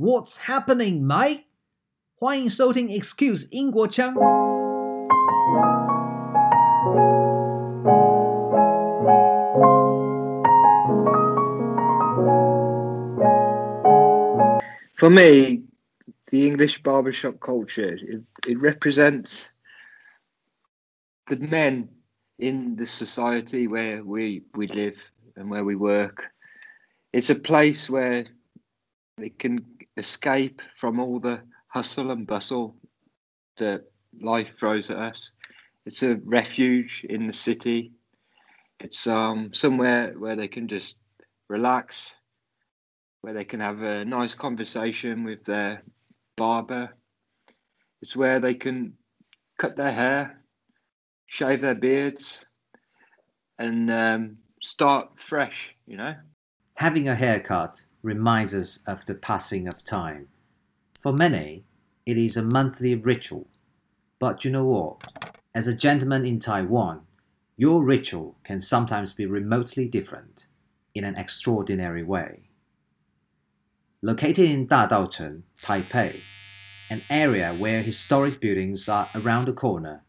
What's happening, Mike？欢迎收听 Excuse 英国腔。For me, the English barbershop culture it, it represents the men in the society where we we live and where we work. It's a place where they can escape from all the hustle and bustle that life throws at us. It's a refuge in the city. It's um, somewhere where they can just relax, where they can have a nice conversation with their barber. It's where they can cut their hair, shave their beards, and um, start fresh, you know? Having a haircut reminds us of the passing of time. For many, it is a monthly ritual. But you know what? As a gentleman in Taiwan, your ritual can sometimes be remotely different in an extraordinary way. Located in Dadaocheng, Taipei, an area where historic buildings are around the corner,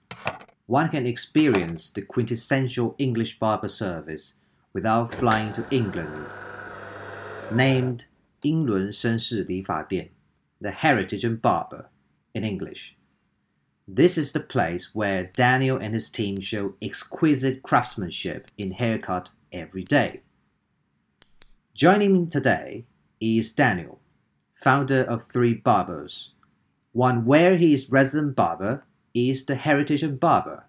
one can experience the quintessential English barber service without flying to England named 英伦绅士理发店, the Heritage and Barber in English. This is the place where Daniel and his team show exquisite craftsmanship in haircut every day. Joining me today is Daniel, founder of Three Barbers. One where he is resident barber is the Heritage and Barber.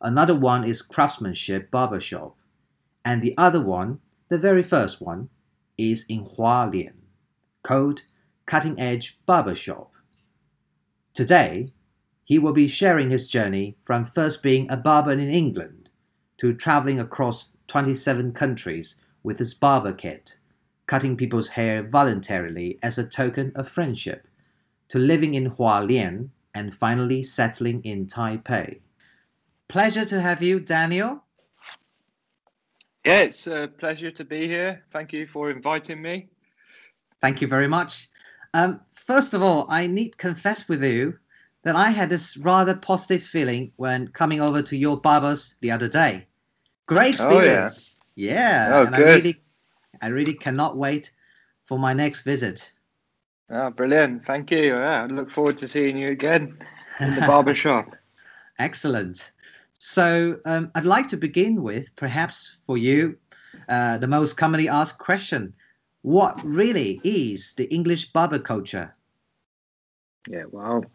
Another one is Craftsmanship Barbershop. And the other one, the very first one, is in Hualien, called Cutting Edge Barbershop. Today, he will be sharing his journey from first being a barber in England to traveling across 27 countries with his barber kit, cutting people's hair voluntarily as a token of friendship, to living in Hualien and finally settling in Taipei. Pleasure to have you, Daniel. Yeah, it's a pleasure to be here. Thank you for inviting me. Thank you very much. Um, first of all, I need to confess with you that I had this rather positive feeling when coming over to your barbers the other day. Great experience. Oh, yeah. yeah. Oh, and good. I really I really cannot wait for my next visit. Oh, brilliant. Thank you. Yeah, I look forward to seeing you again in the barber shop. Excellent. So um, I'd like to begin with, perhaps for you, uh, the most commonly asked question: What really is the English barber culture? Yeah, well,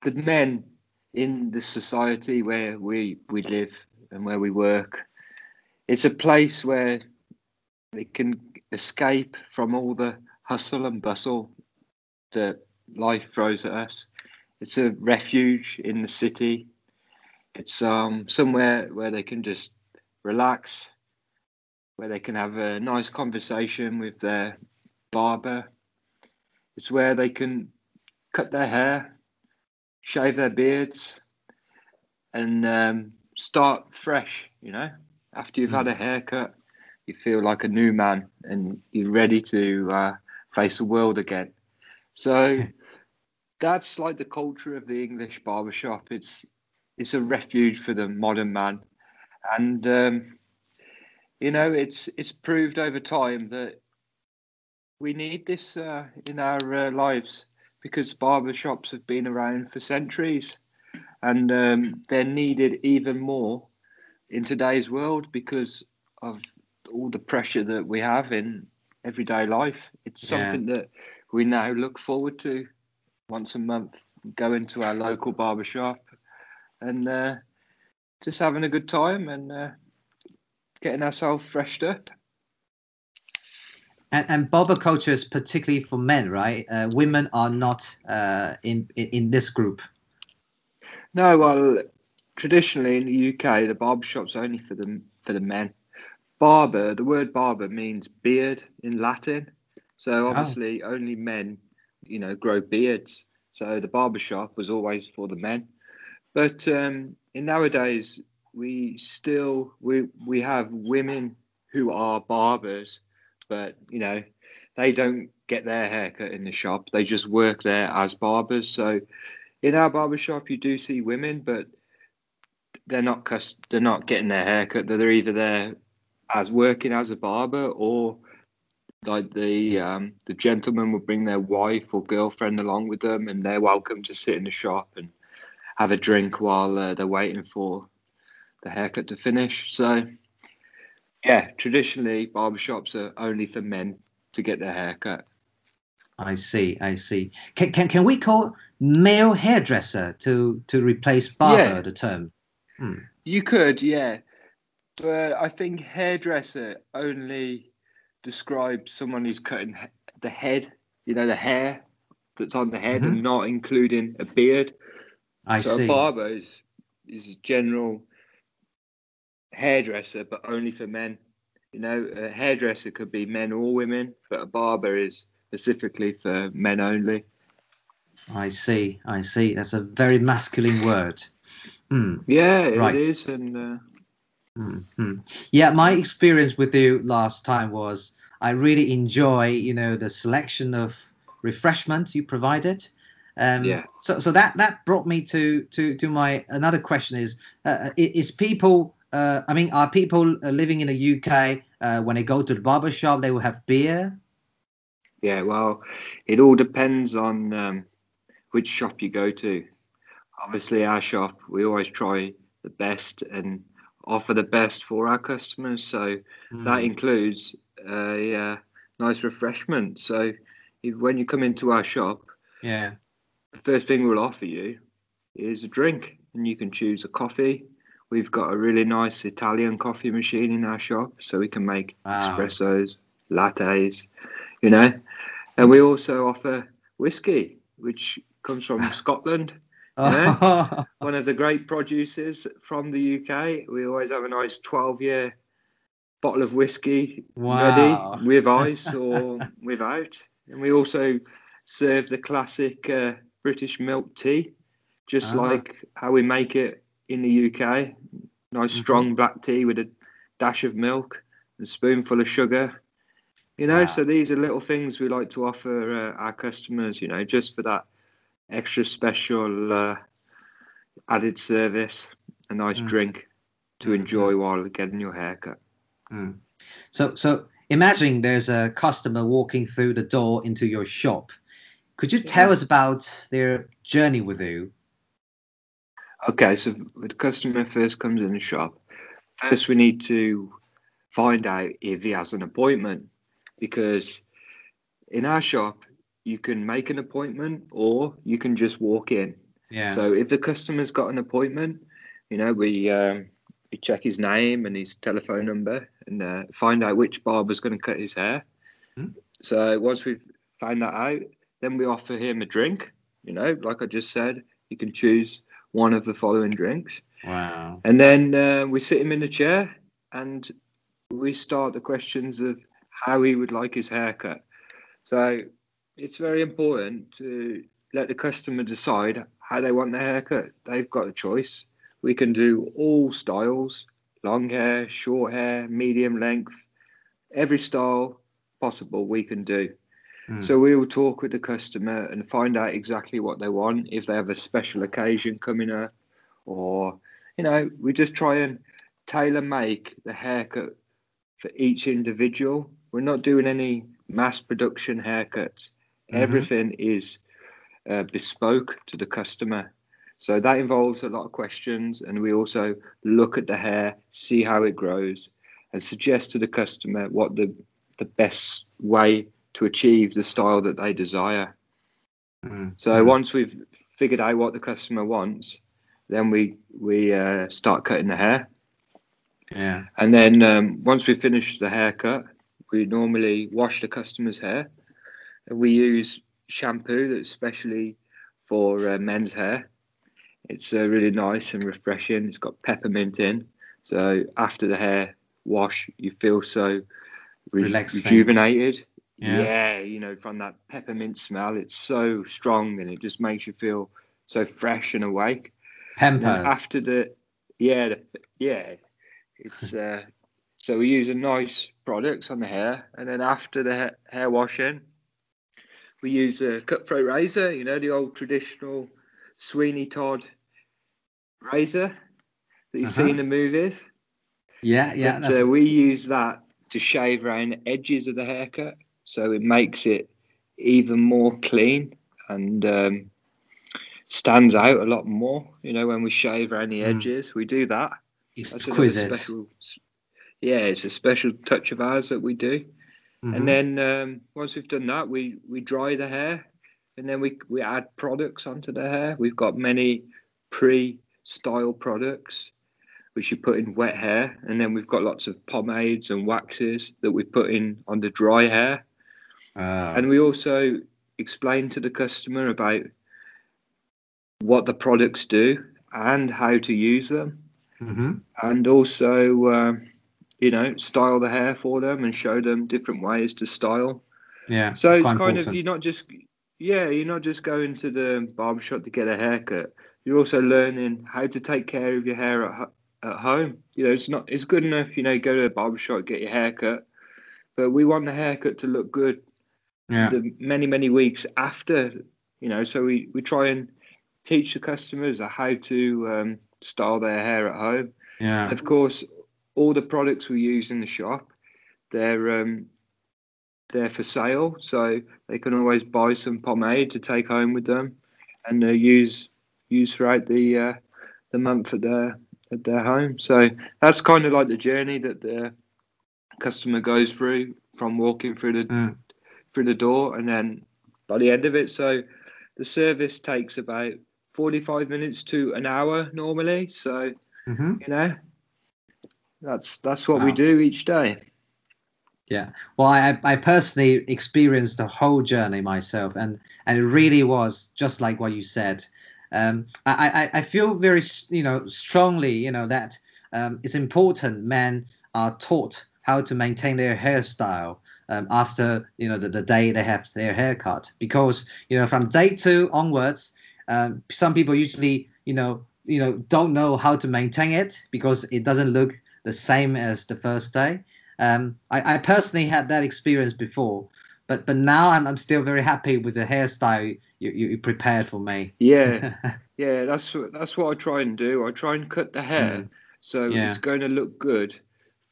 the men in the society where we we live and where we work, it's a place where they can escape from all the hustle and bustle that life throws at us. It's a refuge in the city it's um, somewhere where they can just relax, where they can have a nice conversation with their barber. It's where they can cut their hair, shave their beards, and um, start fresh. You know, after you've mm. had a haircut, you feel like a new man and you're ready to uh, face the world again. So that's like the culture of the English barbershop. It's it's a refuge for the modern man, and um, you know it's it's proved over time that we need this uh, in our uh, lives because barbershops have been around for centuries, and um, they're needed even more in today's world because of all the pressure that we have in everyday life. It's yeah. something that we now look forward to once a month. Go into our local barbershop and uh, just having a good time and uh, getting ourselves freshed up. And, and barber culture is particularly for men, right? Uh, women are not uh, in, in, in this group. No, well, traditionally in the UK, the barber shop's only for the for the men. Barber, the word barber means beard in Latin, so oh. obviously oh. only men, you know, grow beards. So the barber shop was always for the men. But um, in nowadays, we still we we have women who are barbers, but you know they don't get their haircut in the shop. They just work there as barbers. So in our barber shop, you do see women, but they're not cust- they're not getting their haircut. They're either there as working as a barber or like the um, the gentleman will bring their wife or girlfriend along with them, and they're welcome to sit in the shop and have a drink while uh, they're waiting for the haircut to finish. So, yeah, traditionally barbershops are only for men to get their haircut. I see. I see. Can can, can we call male hairdresser to to replace barber Yeah. the term? Hmm. You could, yeah, but I think hairdresser only describes someone who's cutting the head, you know, the hair that's on the head, and not including a beard. I so see. a barber is is a general hairdresser, but only for men. You know, a hairdresser could be men or women, but a barber is specifically for men only. I see. I see. That's a very masculine word. Hmm. Yeah, it Right. is, and uh, Mhm. Yeah, my experience with you last time was I really enjoy, you know, the selection of refreshments you provided. Um, Yeah. So, so that that brought me to to to my another question is uh, is people uh, I mean are people uh, living in the UK uh, when they go to the barber shop they will have beer? Yeah, well, it all depends on um, which shop you go to. Obviously, our shop, we always try the best and offer the best for our customers. So that Mm. includes a uh, nice refreshment. So if, when you come into our shop, yeah. The first thing we'll offer you is a drink, and you can choose a coffee. We've got a really nice Italian coffee machine in our shop, so we can make Wow. espressos, lattes, you know. And we also offer whiskey, which comes from Scotland, Yeah. one of the great producers from the UK. We always have a nice 12 year bottle of whiskey Wow. ready with ice or without. And we also serve the classic uh, British milk tea, just Ah. like how we make it in the UK. Nice Mhm. strong black tea with a dash of milk, a spoonful of sugar. You know, Wow. so these are little things we like to offer uh, our customers, you know, just for that extra special uh, added service, a nice Mm. drink to Mhm. enjoy while getting your haircut. Mm. So, so imagine there's a customer walking through the door into your shop. Could you tell Yeah. us about their journey with you? Okay, so the customer first comes in the shop, first we need to find out if he has an appointment because in our shop you can make an appointment or you can just walk in. Yeah. So if the customer's got an appointment, you know, we um, we check his name and his telephone number and uh, find out which barber's going to cut his hair. Hmm. So once we've found that out, then we offer him a drink. You know, like I just said, you can choose one of the following drinks, wow. and then uh, we sit him in a chair and we start the questions of how he would like his haircut. So it's very important to let the customer decide how they want their haircut. They've got a choice. We can do all styles long hair, short hair, medium length, every style possible we can do. Mm. So we will talk with the customer and find out exactly what they want, if they have a special occasion coming up, or, you know, we just try and tailor make the haircut for each individual. We're not doing any mass production haircuts. Mhm. Everything is uh, bespoke to the customer. So that involves a lot of questions, and we also look at the hair, see how it grows, and suggest to the customer what the the best way to achieve the style that they desire. Mm. So Mm. once we've figured out what the customer wants, then we we uh, start cutting the hair. yeah. And then um, once we finish the haircut, we normally wash the customer's hair. And we use shampoo that's specially for uh, men's hair. It's uh, really nice and refreshing. It's got peppermint in. So after the hair wash, you feel so re- rejuvenated. Yeah. Yeah. you know, from that peppermint smell, it's so strong and it just makes you feel so fresh and awake. And after the, yeah, the, yeah, it's uh, So we use a nice products on the hair, and then after the ha- hair washing, we use a cutthroat razor. You know the old traditional Sweeney Todd razor that you see Uh-huh. in the movies. Yeah, yeah. But, that's- uh, we use that to shave around the edges of the haircut, so it makes it even more clean and um, stands out a lot more. You know, when we shave around the Mm. edges, we do that. That's exquisite. special. Yeah, it's a special touch of ours that we do. Mhm. And then um, once we've done that, we we dry the hair, and then we we add products onto the hair. We've got many pre-style products which you put in wet hair, and then we've got lots of pomades and waxes that we put in on the dry hair. Oh. And we also explain to the customer about what the products do and how to use them, Mhm. and also. Um, you know, style the hair for them and show them different ways to style. Yeah. So it's, quite kind of you're not just yeah, you're not just going to the barbershop to get a haircut. You're also learning how to take care of your hair at, at home. You know, it's not it's good enough, you know, go to the barbershop, get your haircut. But we want the haircut to look good Yeah. the many, many weeks after, you know, so we, we try and teach the customers how to um, style their hair at home. Yeah. Of course, all the products we use in the shop, they're um, they're for sale, so they can always buy some pomade to take home with them, and uh, use use throughout the uh, the month at their at their home. So that's kind of like the journey that the customer goes through from walking through the Mm. Through the door, and then by the end of it, so the service takes about forty five minutes to an hour normally. So Mhm. you know that's that's what we do each day Yeah. Well, I, I personally experienced the whole journey myself, and, and it really was just like what you said. Um, I, I, I feel very, you know, strongly, you know, that um, it's important men are taught how to maintain their hairstyle um, after, you know, the, the day they have their haircut. Because, you know, from day two onwards, um, some people usually, you know, you know, don't know how to maintain it because it doesn't look the same as the first day. Um, I, I personally had that experience before, but but now I'm, I'm still very happy with the hairstyle you, you, you prepared for me. yeah yeah that's what that's what i try and do i try and cut the hair Mm. so Yeah. it's going to look good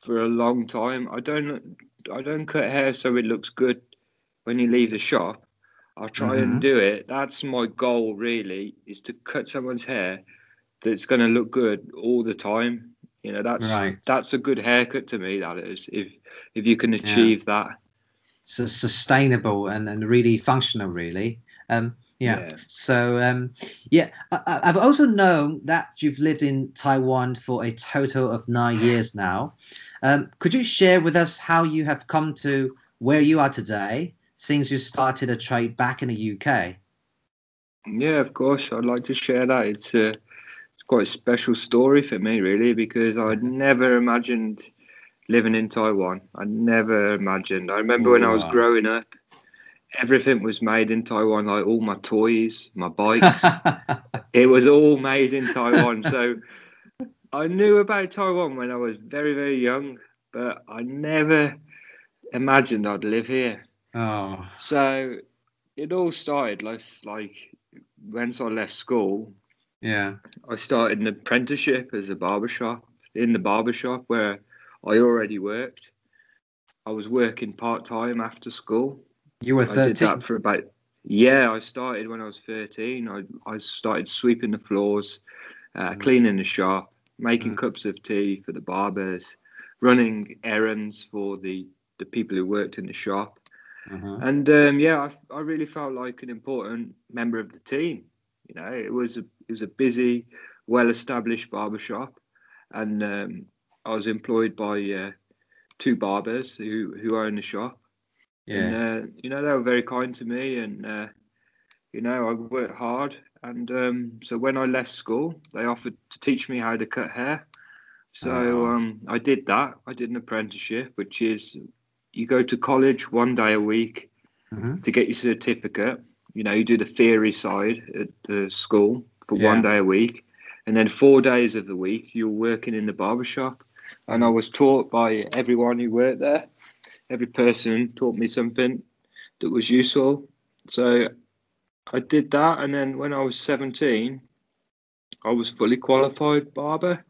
for a long time i don't i don't cut hair so it looks good when you leave the shop i try Mhm. and do it that's my goal really is to cut someone's hair that's going to look good all the time you know that's Right. that's a good haircut to me that is if if you can achieve that so sustainable and, and really functional, really. Um, yeah. Yeah. So um, yeah, I, I- I've also known that you've lived in Taiwan for a total of nine years now. Um, could you share with us how you have come to where you are today since you started a trade back in the UK? Yeah, of course. I'd like to share that. It's a, it's quite a special story for me, really, because I'd never imagined living in Taiwan. I never imagined. I remember when I was growing up, everything was made in Taiwan, like all my toys, my bikes. it was all made in Taiwan. So I knew about Taiwan when I was very, very young, but I never imagined I'd live here. oh, So it all started like like once I left school, yeah. I started an apprenticeship as a barbershop in the barbershop where I already worked. I was working part time after school. You were 13? I did that for about yeah. I started when I was thirteen. I I started sweeping the floors, uh, Mm. cleaning the shop, making Mm. cups of tea for the barbers, running errands for the the people who worked in the shop. Uh-huh. And um, yeah, I, I really felt like an important member of the team. You know, it was a it was a busy, well-established barbershop, and um, I was employed by uh, two barbers who who own the shop. Yeah. And uh, you know, they were very kind to me, and uh, you know, I worked hard. And um, so when I left school, they offered to teach me how to cut hair. So Oh. um, I did that. I did an apprenticeship, which is you go to college one day a week Mhm. to get your certificate. You know, you do the theory side at the school for Yeah. one day a week, and then four days of the week you're working in the barbershop. and I was taught by everyone who worked there. Every person taught me something that was useful. So I did that, and then when I was 17, I was fully qualified barber.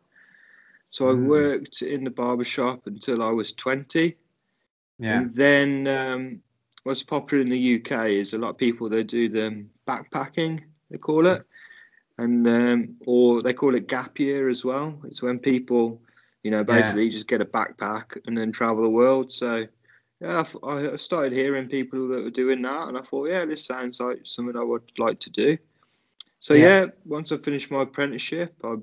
So I Mm. worked in the barber shop until I was 20. Yeah. And then um, what's popular in the UK is a lot of people they do the backpacking, they call it, and um, or they call it gap year as well. It's when people, you know, basically just get a backpack and then travel the world. So yeah, I I, started hearing people that were doing that, and I thought, yeah, this sounds like something I would like to do. So Yeah. yeah, once I finished my apprenticeship, I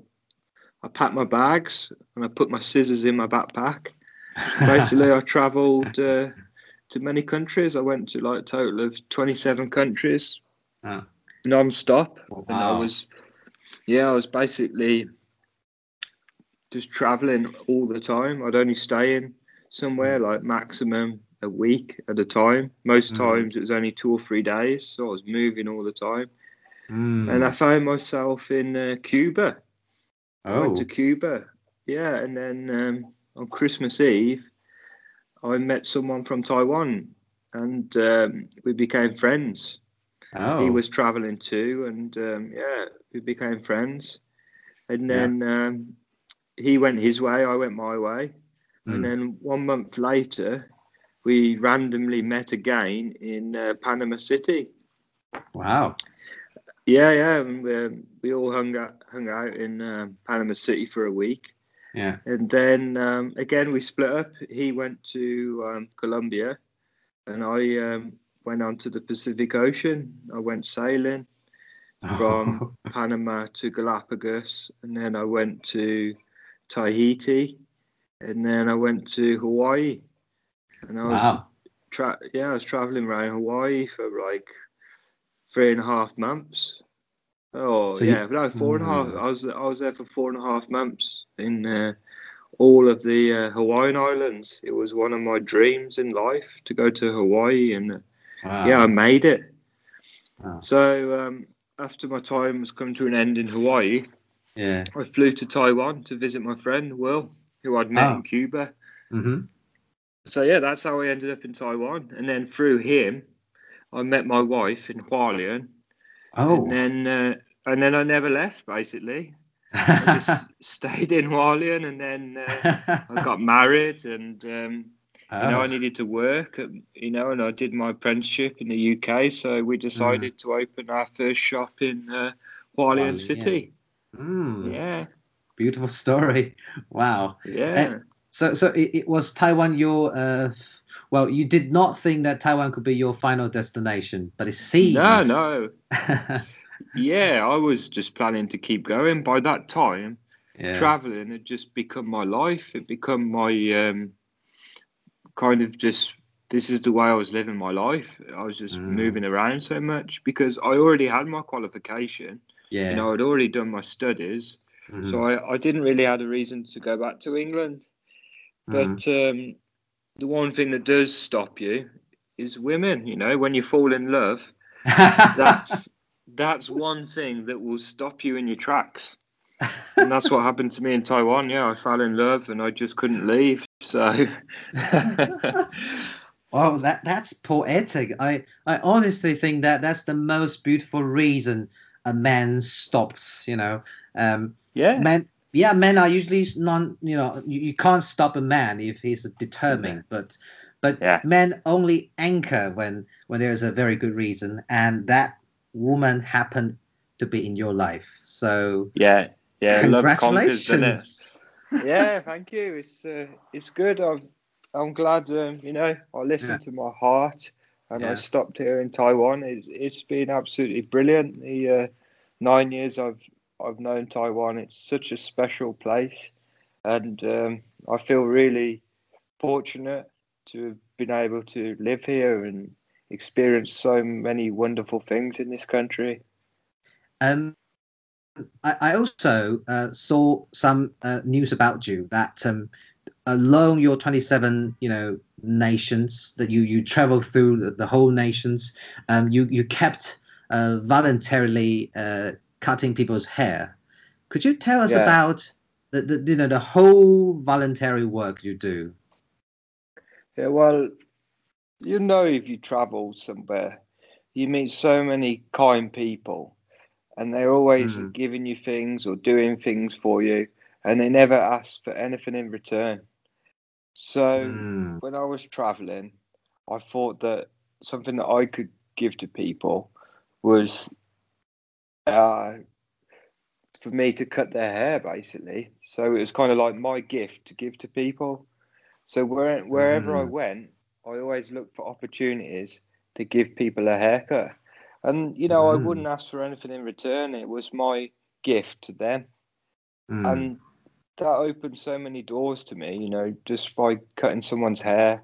I packed my bags and I put my scissors in my backpack basically i traveled uh, to many countries i went to like a total of 27 countries Oh. non-stop and i was yeah i was basically just traveling all the time i'd only stay in somewhere like maximum a week at a time most Mm. times it was only two or three days so i was moving all the time Mm. and i found myself in uh, cuba I oh. went to Cuba. Yeah, and then um, on Christmas Eve, I met someone from Taiwan, and um, we became friends. oh. He was traveling too, and um, yeah, we became friends. And Yeah. then um, he went his way, I went my way, Mm. and then one month later, we randomly met again in uh, Panama City. Wow. Yeah, yeah, and we, we all hung out, hung out in um Panama City for a week. Yeah. And then um, again, we split up. He went to um, Colombia, and I um, went on to the Pacific Ocean. I went sailing from Panama to Galapagos, and then I went to Tahiti, and then I went to Hawaii. And I was wow. tra- yeah, I was traveling around Hawaii for like three and a half months. Oh So you- yeah, no, four and a half. Mm. I was I was there for four and a half months in uh, all of the uh, Hawaiian islands. It was one of my dreams in life to go to Hawaii, and uh, Wow. yeah, I made it. Wow. So um, after my time was coming to an end in Hawaii, Yeah. I flew to Taiwan to visit my friend Will, who I'd met Oh. in Cuba. Mm-hmm. So yeah, that's how I ended up in Taiwan, and then through him, I met my wife in Hualien, Oh. and then uh, and then I never left. Basically, I just stayed in Hualien, and then uh, I got married, and um, you know Oh. I needed to work, um, you know, and I did my apprenticeship in the UK. So we decided to open our first shop in uh, Hualien Hualien. City. Mm, Yeah, Beautiful story. Wow. yeah. So, so it, it was Taiwan your. Uh, well, you did not think that Taiwan could be your final destination, but it seems. No, no. Yeah, I was just planning to keep going. By that time, yeah. traveling had just become my life. It become my um, kind of just this is the way I was living my life. I was just Mm. moving around so much because I already had my qualification. yeah. You know, I'd already done my studies, Mhm, so I, I didn't really have a reason to go back to England. But um, the one thing that does stop you is women. You know, when you fall in love, that's that's one thing that will stop you in your tracks. And that's what happened to me in Taiwan. Yeah, I fell in love and I just couldn't leave. So Well, that that's poetic. I I honestly think that that's the most beautiful reason a man stops. You know, um, yeah, men. Yeah, men are usually non. You know, you, you can't stop a man if he's determined. But but Yeah. men only anchor when when there is a very good reason, and that woman happened to be in your life. So yeah, yeah. Conquers, congratulations. Yeah, thank you. It's uh, it's good. I'm I'm glad. Um, you know, I listened to my heart and Yeah. I stopped here in Taiwan. It's it's been absolutely brilliant. The uh, nine years I've I've known Taiwan. It's such a special place, and um, I feel really fortunate to have been able to live here and experience so many wonderful things in this country. Um, I, I also uh, saw some uh, news about you that um, along your 27, you know, nations that you you travel through the, the whole nations, um, you you kept uh, voluntarily uh, cutting people's hair. Could you tell us Yeah. about the, the you know the whole voluntary work you do. Yeah, well, you know, if you travel somewhere, you meet so many kind people, and they're always Mm. giving you things or doing things for you, and they never ask for anything in return. So Mm. when I was traveling, I thought that something that I could give to people was uh, for me to cut their hair, basically. So it was kind of like my gift to give to people. So where, wherever I Mm. went, I always looked for opportunities to give people a haircut. And, you know, I Mm. wouldn't ask for anything in return. It was my gift to them Mm. and that opened so many doors to me you know just by cutting someone's hair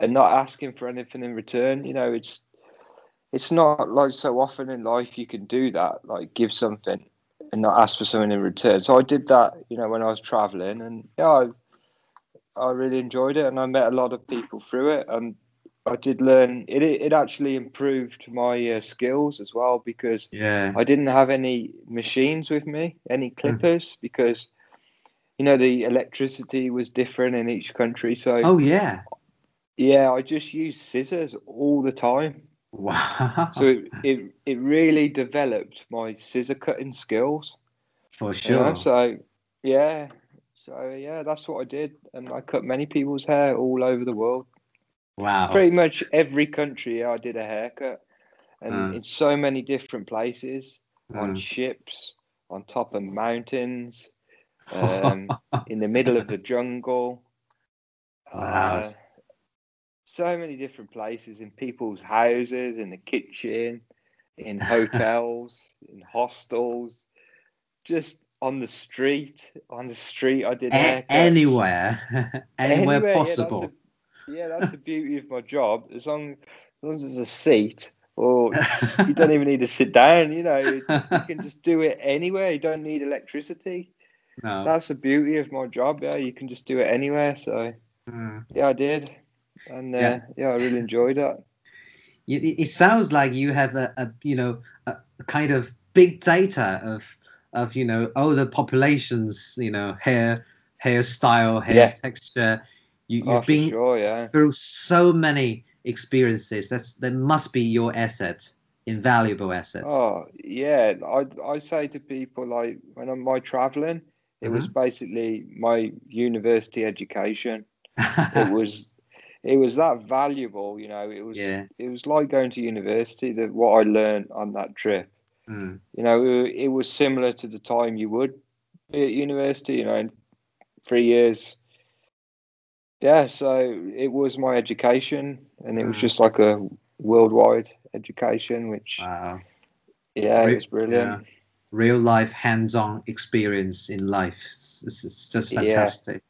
and not asking for anything in return you know it's it's not like so often in life you can do that like give something and not ask for something in return so i did that you know when i was traveling and yeah i, I really enjoyed it and i met a lot of people through it and i did learn it it actually improved my uh, skills as well because yeah. I didn't have any machines with me, any clippers, because you know the electricity was different in each country. So Oh yeah. yeah, I just used scissors all the time. Wow. So it it, it really developed my scissor cutting skills. For you know? sure. So yeah, so yeah, that's what I did, and I cut many people's hair all over the world. wow. Pretty much every country I did a haircut, and Mm. in so many different places. on Mm. ships, on top of mountains, um, in the middle of the jungle. Wow. Uh, so many different places in people's houses, in the kitchen, in hotels, in hostels, just on the street. On the street, I did A- anywhere, anywhere Anywhere, possible. Yeah that's, the, yeah, that's the beauty of my job. As long as long as there's a seat, or you don't even need to sit down. You know, you can just do it anywhere. You don't need electricity. No. That's the beauty of my job. Yeah, you can just do it anywhere. So Mm. yeah, I did, and uh, Yeah. yeah. I really enjoyed that. It, it- sounds like you have a, a you know a, kind of big data of of you know oh the populations you know hair hairstyle hair Yeah. texture you, you've Oh, been sure, yeah. through so many experiences that's that must be your asset invaluable asset Oh yeah, I I say to people like when I'm my traveling, it was Mm-hmm. basically my university education. It was it was that valuable, you know. It was yeah it was like going to university. That what I learned on that trip, Mm. you know, it, it was similar to the time you would be at university. You know, in three years. Yeah, so it was my education, and it was Mm. just like a worldwide education, which wow yeah, it was brilliant. Real life hands-on experience in life it's, it's- just Yeah. fantastic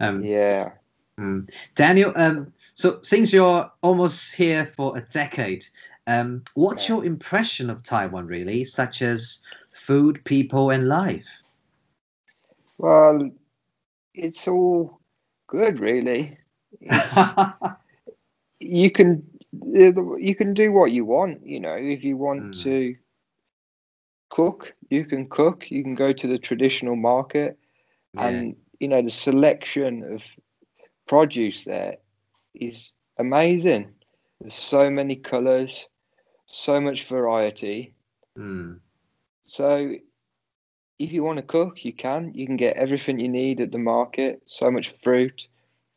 um Yeah. Mm. Daniel, um, so since you're almost here for a decade, um, what's Yeah. your impression of Taiwan, really, such as food, people, and life? Well, it's all good, really. You can you can do what you want. You know, if you want Mm. to cook, you can cook. You can go to the traditional market, Yeah. and you know the selection of produce there is amazing. There's so many colours, so much variety. Mm. So if you want to cook, you can. You can get everything you need at the market. So much fruit,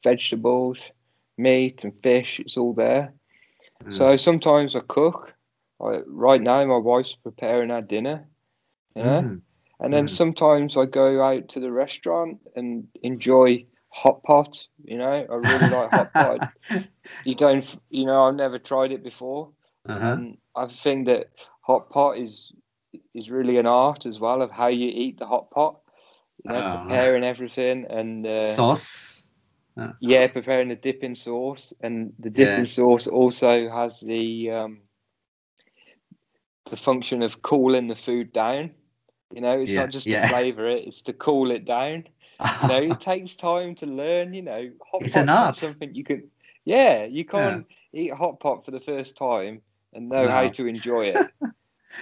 vegetables, meat, and fish. It's all there. Mm. So sometimes I cook. I, right now, my wife's preparing our dinner. You know? Mm. And then Mm. sometimes I go out to the restaurant and enjoy hot pot. You know, I really like hot pot. You don't, you know, I've never tried it before. uh-huh. And I think that hot pot is is really an art as well of how you eat the hot pot. You know, Oh. preparing everything and uh, Sauce. yeah, preparing the dipping sauce, and the dipping Yeah. sauce also has the um, the function of cooling the food down. You know, it's Yeah, not just yeah. to flavour it; it's to cool it down. You know, it takes time to learn. You know, hot It's an art. something you can. Yeah, you can't eat hot pot for the first time and know how to enjoy it.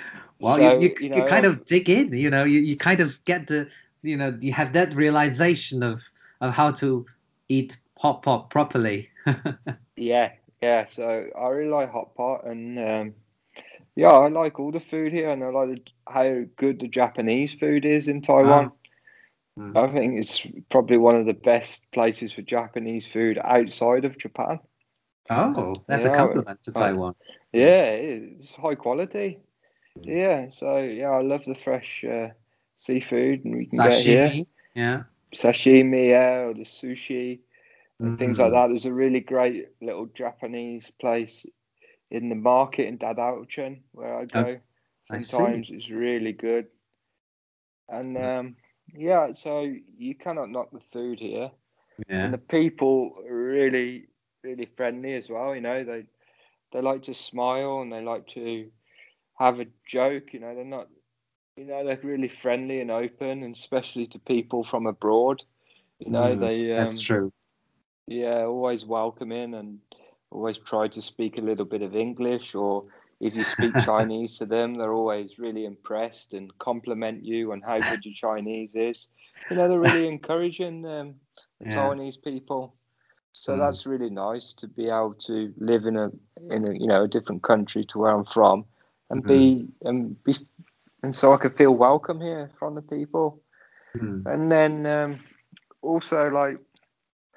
well, So, you, you, you you, kind of dig in, you know, you, you kind of get the you know you have that realization of of how to eat hot pot properly. yeah, yeah. So I really like hot pot, and um, yeah, I like all the food here, and I like the, how good the Japanese food is in Taiwan. Mm. I think it's probably one of the best places for Japanese food outside of Japan. Oh, that's a compliment to Taiwan. Yeah, it's high quality. Yeah, so yeah, I love the fresh uh, seafood, and we can sashimi, get here. Yeah, sashimi, yeah, or the sushi and mm. things like mm. that. There's a really great little Japanese place in the market in Dadaocheng where I go. Oh, Sometimes I it's really good, and um, yeah, so you cannot knock the food here. Yeah. And the people are really, really friendly as well. You know, they they like to smile and they like to have a joke. You know, they're not, you know, they're really friendly and open, and especially to people from abroad. You know, mm, they. Um, that's true. Yeah, always welcoming and always try to speak a little bit of English or if you speak Chinese to them, they're always really impressed and compliment you on how good your Chinese is. You know, they're really encouraging um, the yeah. Taiwanese people. So mm. that's really nice to be able to live in a in a you know a different country to where I'm from, and mm. be and be and so I could feel welcome here from the people. Mm. And then um, also like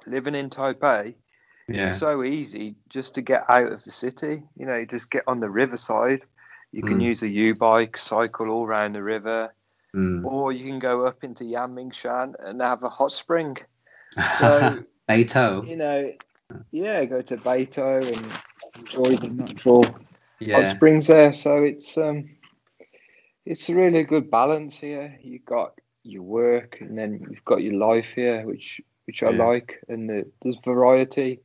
living in Taipei, yeah. It's so easy just to get out of the city. You know, you just get on the riverside. You can mm. use a YouBike, cycle all around the river, mm. or you can go up into Yangmingshan and have a hot spring. So, Beitou. You know, yeah, go to Beitou and enjoy the natural yeah. hot springs there. So it's um, it's a really good balance here. You've got your work and then you've got your life here, which which I like, and the, there's variety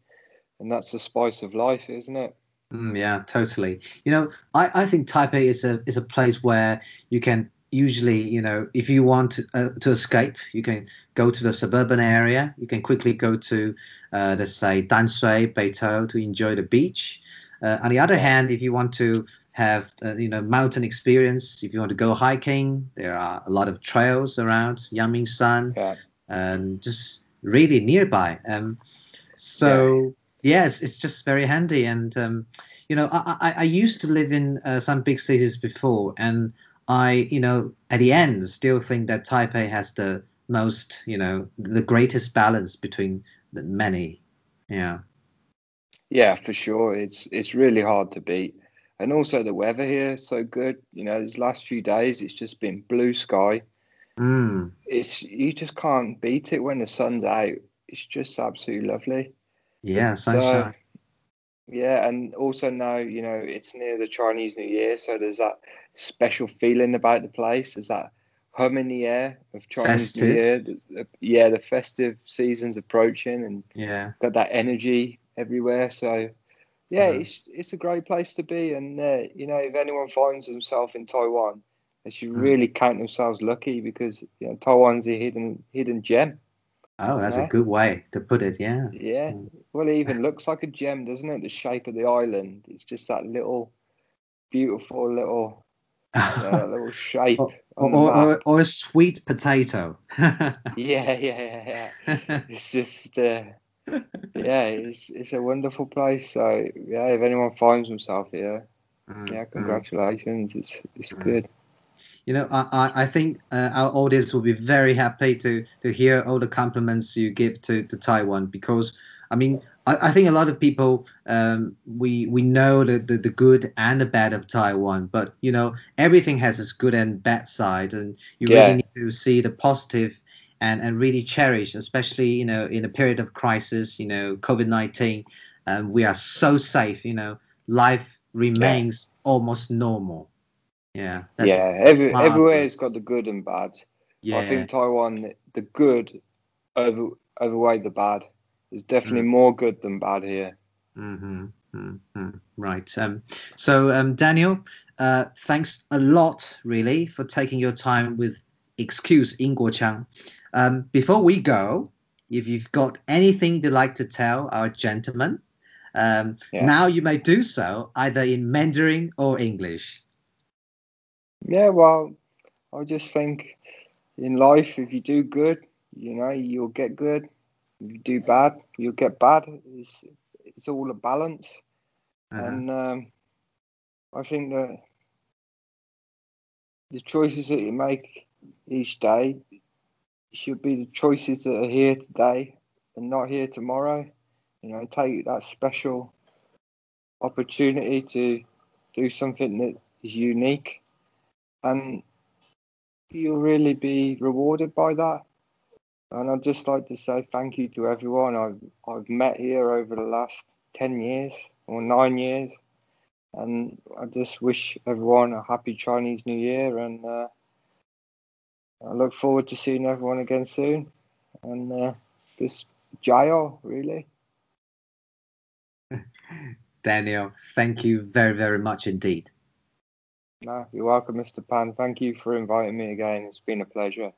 and that's the spice of life, isn't it? Mm, yeah, totally. You know, I, I think Taipei is a is a place where you can usually, you know, if you want to, uh, to escape, you can go to the suburban area. You can quickly go to, uh, let's say, Danshui, Beitou to enjoy the beach. Uh, on the other hand, if you want to have, uh, you know, mountain experience, if you want to go hiking, there are a lot of trails around Yangmingshan yeah. and just really nearby. Um, so Yes, it's just very handy. And, um, you know, I, I, I, used to live in uh, some big cities before, and I, you know, at the end, still think that Taipei has the most, you know, the greatest balance between the many. Yeah. Yeah, for sure. It's it's really hard to beat. And also the weather here is so good. You know, these last few days it's just been blue sky. Mm. It's you just can't beat it when the sun's out. It's just absolutely lovely. Yeah, sunshine. So, yeah, and also now you know it's near the Chinese New Year, so there's that special feeling about the place. There's that hum in the air of Chinese festive. New Year. Yeah, the festive season's approaching, and yeah, got that energy everywhere. So yeah, mm-hmm. it's it's a great place to be. And uh, you know, if anyone finds themselves in Taiwan, they should mm. really count themselves lucky because you know Taiwan's a hidden hidden gem. Oh, that's yeah. a good way to put it. Yeah. Yeah. Well, it even looks like a gem, doesn't it? The shape of the island. It's just that little, beautiful little, uh, little shape. or, or, or, or, a sweet potato. yeah, yeah, yeah, yeah. it's just, uh, yeah, it's it's a wonderful place. So yeah, if anyone finds himself here, mm, yeah, mm. congratulations. Mm. It's it's mm. good you know, I, I think uh, our audience will be very happy to to hear all the compliments you give to, to Taiwan because I mean I, I think a lot of people um, we we know the, the, the good and the bad of Taiwan, but you know everything has its good and bad side, and you yeah. really need to see the positive and and really cherish, especially you know in a period of crisis, you know COVID nineteen, um, we are so safe, you know life remains yeah. almost normal yeah. Yeah. Every, everywhere's got the good and bad. Yeah. I think Taiwan, the good over overweigh the bad. There's definitely mm. more good than bad here. Mm-hmm. Mm-hmm. Right. Um, so, um, Daniel, uh, thanks a lot, really, for taking your time with Excuse Inguo Chang. Um, before we go, if you've got anything you'd like to tell our gentlemen, um, yeah. now you may do so either in Mandarin or English. Yeah, well, I just think, in life, if you do good, you know, you'll get good. If you do bad, you'll get bad. It's, it's all a balance. Uh-huh. And um, I think that the choices that you make each day should be the choices that are here today and not here tomorrow. You know, take that special opportunity to do something that is unique and you'll really be rewarded by that. And I'd just like to say thank you to everyone I've I've met here over the last ten years or nine years, and I just wish everyone a happy Chinese New Year, and uh, I look forward to seeing everyone again soon, and uh, just jail really. Daniel, thank you very very much indeed. No, you're welcome, Mr. Pan. Thank you for inviting me again. It's been a pleasure.